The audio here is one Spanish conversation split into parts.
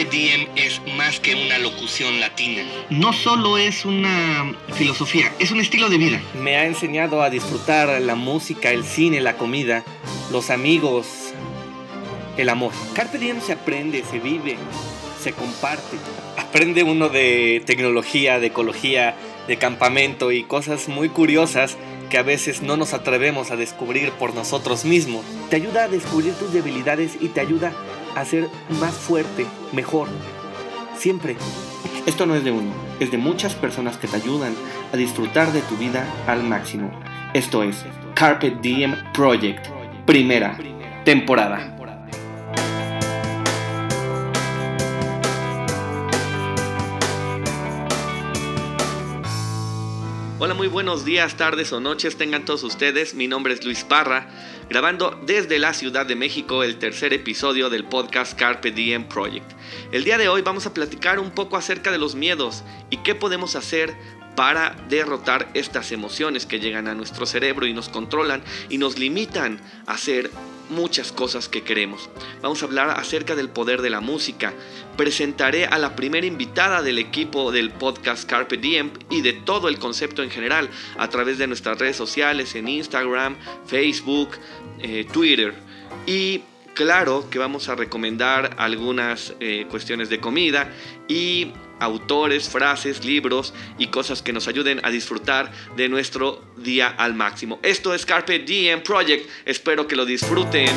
Carpe Diem es más que una locución latina. No solo es una filosofía, es un estilo de vida. Me ha enseñado a disfrutar la música, el cine, la comida, los amigos, el amor. Carpe Diem se aprende, se vive, se comparte. Aprende uno de tecnología, de ecología, de campamento y cosas muy curiosas que a veces no nos atrevemos a descubrir por nosotros mismos. Te ayuda a descubrir tus debilidades y te ayuda a ser más fuerte, mejor. Siempre. Esto no es de uno, es de muchas personas que te ayudan a disfrutar de tu vida al máximo. Esto es Carpet Diem Project, primera temporada. Hola, muy buenos días, tardes o noches tengan todos ustedes. Mi nombre es Luis Parra, grabando desde la Ciudad de México el tercer episodio del podcast Carpe Diem Project. El día de hoy vamos a platicar un poco acerca de los miedos y qué podemos hacer para derrotar estas emociones que llegan a nuestro cerebro y nos controlan y nos limitan a hacer muchas cosas que queremos. Vamos a hablar acerca del poder de la música. Presentaré a la primera invitada del equipo del podcast Carpe Diem y de todo el concepto en general a través de nuestras redes sociales en Instagram, Facebook, eh, Twitter. Y claro que vamos a recomendar algunas eh, cuestiones de comida y autores, frases, libros y cosas que nos ayuden a disfrutar de nuestro día al máximo. Esto es Carpe Diem Project, espero que lo disfruten.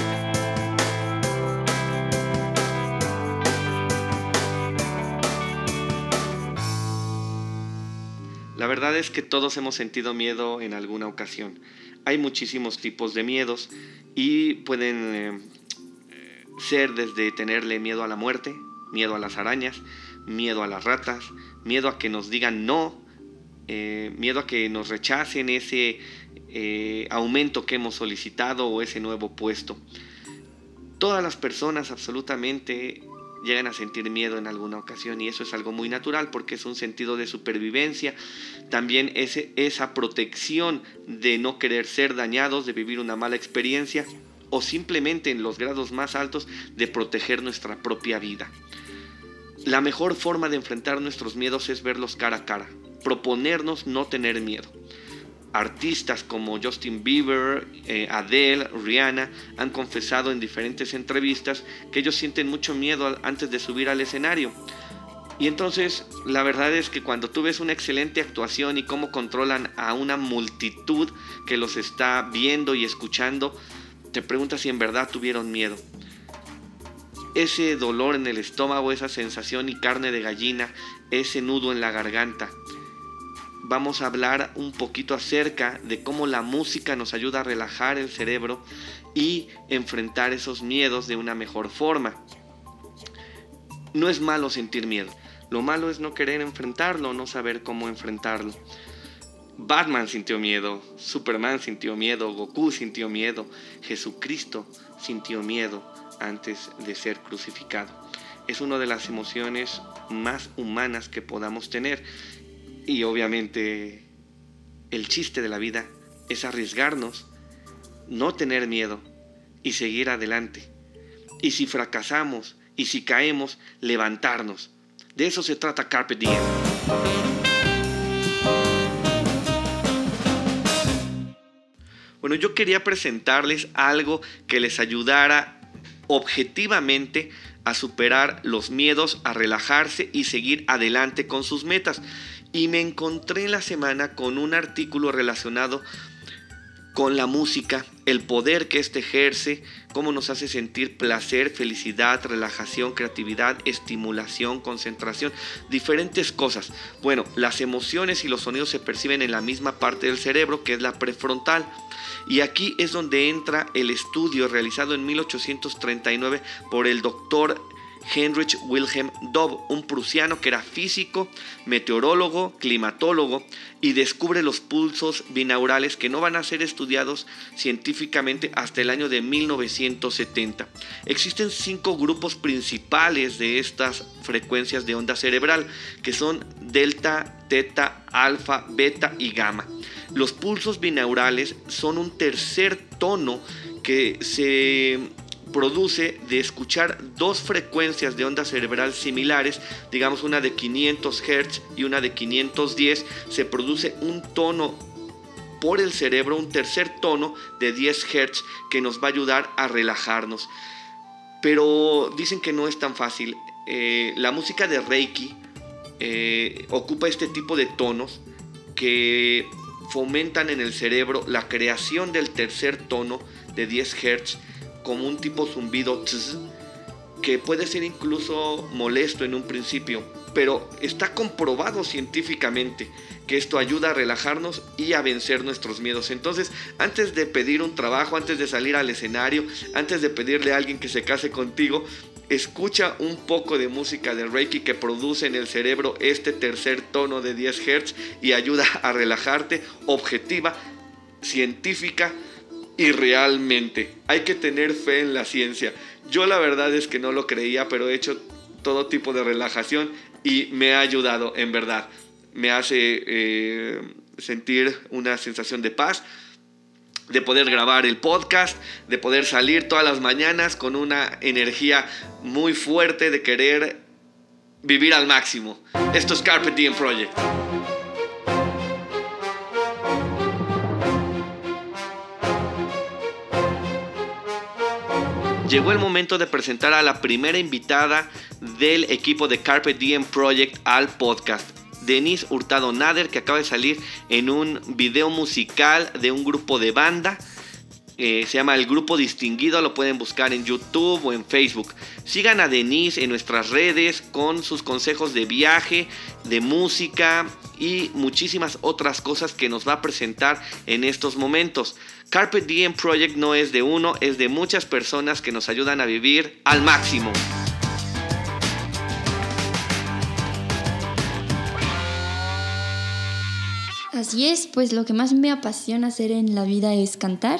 La verdad es que todos hemos sentido miedo en alguna ocasión. Hay muchísimos tipos de miedos y pueden eh, ser desde tenerle miedo a la muerte, miedo a las arañas, miedo a las ratas, miedo a que nos digan no, eh, miedo a que nos rechacen ese eh, aumento que hemos solicitado o ese nuevo puesto. Todas las personas absolutamente llegan a sentir miedo en alguna ocasión y eso es algo muy natural porque es un sentido de supervivencia, también ese, esa protección de no querer ser dañados, de vivir una mala experiencia o simplemente en los grados más altos de proteger nuestra propia vida. La mejor forma de enfrentar nuestros miedos es verlos cara a cara, proponernos no tener miedo. Artistas como Justin Bieber, eh, Adele, Rihanna han confesado en diferentes entrevistas que ellos sienten mucho miedo antes de subir al escenario. Y entonces la verdad es que cuando tú ves una excelente actuación y cómo controlan a una multitud que los está viendo y escuchando, te preguntas si en verdad tuvieron miedo ese dolor en el estómago, esa sensación y carne de gallina, ese nudo en la garganta. Vamos a hablar un poquito acerca de cómo la música nos ayuda a relajar el cerebro y enfrentar esos miedos de una mejor forma. No es malo sentir miedo, lo malo es no querer enfrentarlo, no saber cómo enfrentarlo. Batman sintió miedo, Superman sintió miedo, Goku sintió miedo, Jesucristo sintió miedo antes de ser crucificado. Es una de las emociones más humanas que podamos tener y obviamente el chiste de la vida es arriesgarnos, no tener miedo y seguir adelante. Y si fracasamos y si caemos, levantarnos. De eso se trata Carpe Diem. Bueno, yo quería presentarles algo que les ayudara objetivamente a superar los miedos, a relajarse y seguir adelante con sus metas. Y me encontré la semana con un artículo relacionado con la música, el poder que éste ejerce, cómo nos hace sentir placer, felicidad, relajación, creatividad, estimulación, concentración, diferentes cosas. Bueno, las emociones y los sonidos se perciben en la misma parte del cerebro que es la prefrontal. Y aquí es donde entra el estudio realizado en 1839 por el doctor Heinrich Wilhelm Dobb, un prusiano que era físico, meteorólogo, climatólogo y descubre los pulsos binaurales que no van a ser estudiados científicamente hasta el año de 1970. Existen cinco grupos principales de estas frecuencias de onda cerebral, que son delta, teta, alfa, beta y gamma. Los pulsos binaurales son un tercer tono que se produce de escuchar dos frecuencias de onda cerebral similares, digamos una de 500 Hz y una de 510, se produce un tono por el cerebro, un tercer tono de 10 Hz que nos va a ayudar a relajarnos. Pero dicen que no es tan fácil. Eh, la música de Reiki eh, ocupa este tipo de tonos que fomentan en el cerebro la creación del tercer tono de 10 Hz como un tipo zumbido que puede ser incluso molesto en un principio, pero está comprobado científicamente que esto ayuda a relajarnos y a vencer nuestros miedos. Entonces, antes de pedir un trabajo, antes de salir al escenario, antes de pedirle a alguien que se case contigo, escucha un poco de música de Reiki que produce en el cerebro este tercer tono de 10 Hz y ayuda a relajarte objetiva, científica y realmente. Hay que tener fe en la ciencia. Yo la verdad es que no lo creía, pero he hecho todo tipo de relajación y me ha ayudado, en verdad. Me hace eh, sentir una sensación de paz, de poder grabar el podcast, de poder salir todas las mañanas con una energía muy fuerte de querer vivir al máximo. Esto es Carpet Diem Project. Llegó el momento de presentar a la primera invitada del equipo de Carpet Diem Project al podcast. Denise Hurtado Nader, que acaba de salir en un video musical de un grupo de banda. Eh, se llama El Grupo Distinguido, lo pueden buscar en YouTube o en Facebook. Sigan a Denise en nuestras redes con sus consejos de viaje, de música y muchísimas otras cosas que nos va a presentar en estos momentos. Carpet Diem Project no es de uno, es de muchas personas que nos ayudan a vivir al máximo. Así es, pues lo que más me apasiona hacer en la vida es cantar.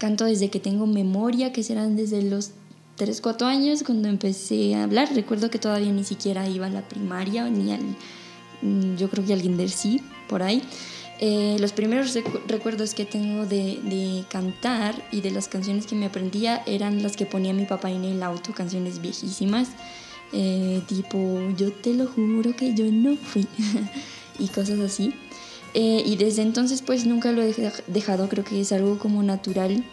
Canto desde que tengo memoria, que serán desde los 3, 4 años cuando empecé a hablar. Recuerdo que todavía ni siquiera iba a la primaria, ni al, mm, yo creo que al kinder sí, por ahí. Eh, los primeros recuerdos que tengo de, cantar y de las canciones que me aprendía eran las que ponía mi papá en el auto, canciones viejísimas, eh, tipo Yo te lo juro que yo no fui y cosas así. Eh, y desde entonces pues nunca lo he dejado, creo que es algo como natural.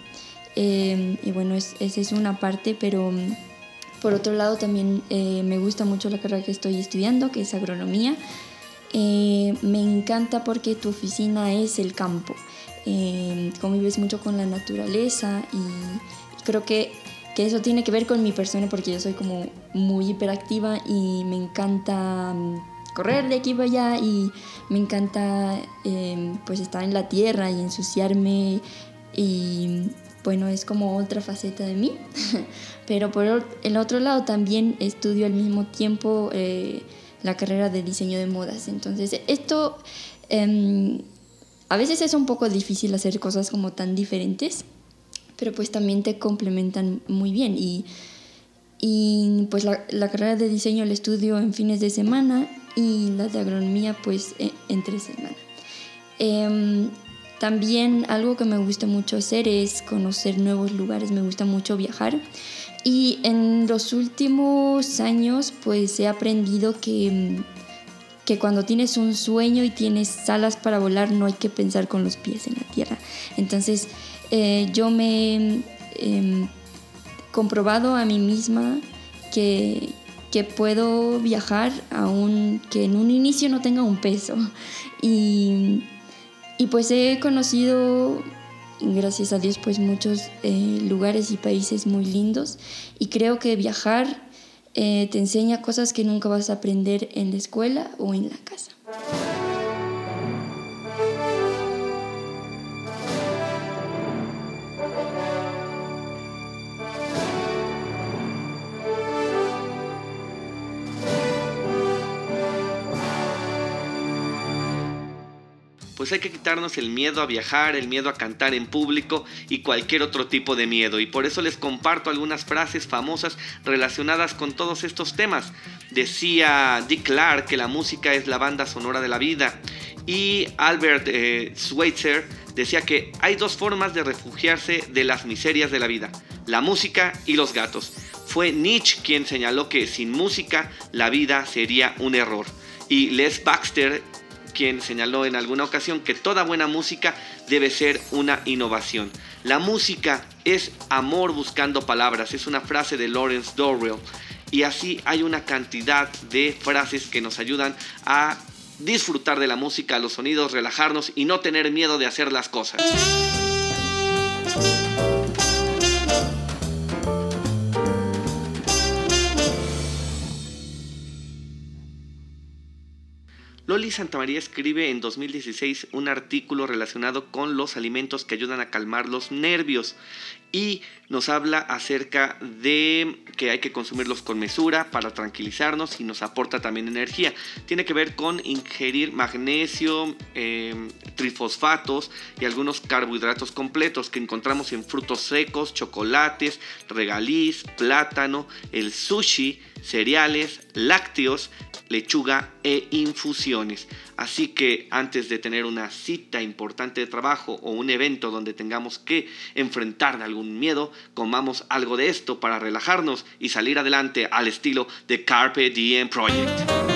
Em, y bueno, esa es una parte, pero mm, por otro lado también eh, me gusta mucho la carrera que estoy estudiando, que es agronomía. Eh, me encanta porque tu oficina es el campo. Em, convives mucho con la naturaleza y creo que, que eso tiene que ver con mi persona porque yo soy como muy hiperactiva y me encanta mm, correr de aquí para allá y me encanta em, pues estar en la tierra y ensuciarme y bueno, es como otra faceta de mí. Pero por el otro lado también estudio al mismo tiempo eh, la carrera de diseño de modas. Entonces esto em, a veces es un poco difícil hacer cosas como tan diferentes, pero pues también te complementan muy bien y y pues la, la, carrera de diseño la estudio en fines de semana y la de agronomía pues e, entre semana. Em, también algo que me gusta mucho hacer es conocer nuevos lugares, me gusta mucho viajar. Y en los últimos años pues he aprendido que, que cuando tienes un sueño y tienes alas para volar no hay que pensar con los pies en la tierra. Entonces eh, yo me he em, comprobado a mí misma que, que puedo viajar aunque en un inicio no tenga un peso. Y, y pues he conocido, gracias a Dios, pues muchos eh, lugares y países muy lindos. Y creo que viajar eh, te enseña cosas que nunca vas a aprender en la escuela o en la casa. Pues hay que quitarnos el miedo a viajar, el miedo a cantar en público y cualquier otro tipo de miedo. Y por eso les comparto algunas frases famosas relacionadas con todos estos temas. Decía Dick Clark que la música es la banda sonora de la vida. Y Albert eh, Schweitzer decía que hay dos formas de refugiarse de las miserias de la vida. la música y los gatos. Fue Nietzsche quien señaló que sin música la vida sería un error. Y Les Baxter quien señaló en alguna ocasión que toda buena música debe ser una innovación. La música es amor buscando palabras, es una frase de Lawrence Dorwell. Y así hay una cantidad de frases que nos ayudan a disfrutar de la música, los sonidos, relajarnos y no tener miedo de hacer las cosas. Loli Santamaría escribe en 2016 un artículo relacionado con los alimentos que ayudan a calmar los nervios y nos habla acerca de que hay que consumirlos con mesura para tranquilizarnos y nos aporta también energía. Tiene que ver con ingerir magnesio, em, trifosfatos y algunos carbohidratos completos que encontramos en frutos secos, chocolates, regaliz, plátano, el sushi, cereales, lácteos, lechuga e infusiones. Así que antes de tener una cita importante de trabajo o un evento donde tengamos que enfrentar algún miedo, comamos algo de esto para relajarnos y salir adelante al estilo de Carpe Diem Project.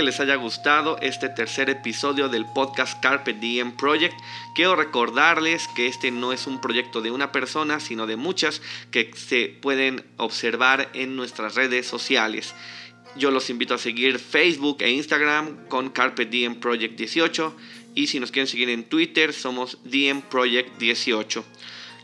Que les haya gustado este tercer episodio del podcast Carpe Diem Project. Quiero recordarles que este no es un proyecto de una persona, sino de muchas que se pueden observar en nuestras redes sociales. Yo los invito a seguir Facebook e Instagram con Carpe Diem Project 18 y si nos quieren seguir en Twitter somos Diem Project 18.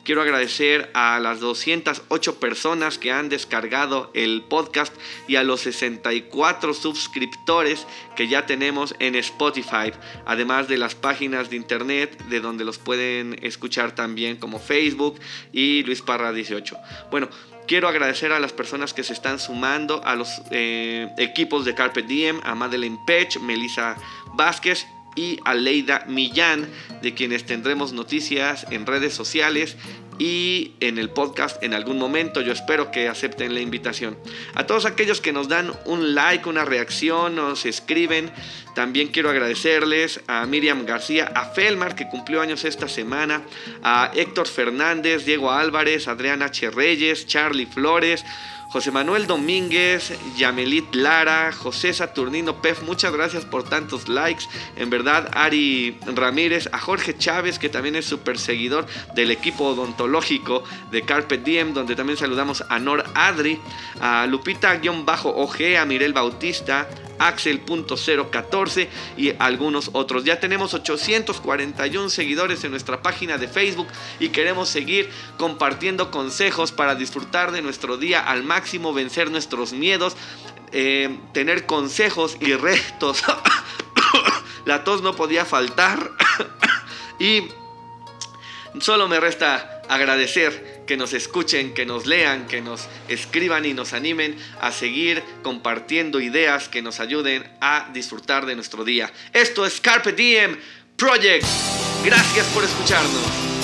Quiero agradecer a las 208 personas que han descargado el podcast y a los 64 suscriptores que ya tenemos en Spotify, además de las páginas de internet de donde los pueden escuchar también como Facebook y Luis Parra 18. Bueno, Quiero agradecer a las personas que se están sumando, a los eh, equipos de Carpet Diem, a Madeleine Pech, Melissa Vázquez y a Leida Millán, de quienes tendremos noticias en redes sociales y en el podcast en algún momento. Yo espero que acepten la invitación. A todos aquellos que nos dan un like, una reacción, nos escriben. También quiero agradecerles a Miriam García, a Felmar, que cumplió años esta semana, a Héctor Fernández, Diego Álvarez, Adriana H. Reyes, Charlie Flores. José Manuel Domínguez, Yamelit Lara, José Saturnino Pef, muchas gracias por tantos likes. En verdad, Ari Ramírez, a Jorge Chávez, que también es súper seguidor del equipo odontológico de Carpet Diem, donde también saludamos a Nor Adri, a Lupita-OG, a Mirel Bautista, Axel.014 y algunos otros. Ya tenemos 841 seguidores en nuestra página de Facebook y queremos seguir compartiendo consejos para disfrutar de nuestro día al máximo, vencer nuestros miedos, eh, tener consejos y retos. La tos no podía faltar y solo me resta agradecer que nos escuchen, que nos lean, que nos escriban y nos animen a seguir compartiendo ideas que nos ayuden a disfrutar de nuestro día. Esto es Carpe Diem Project. Gracias por escucharnos.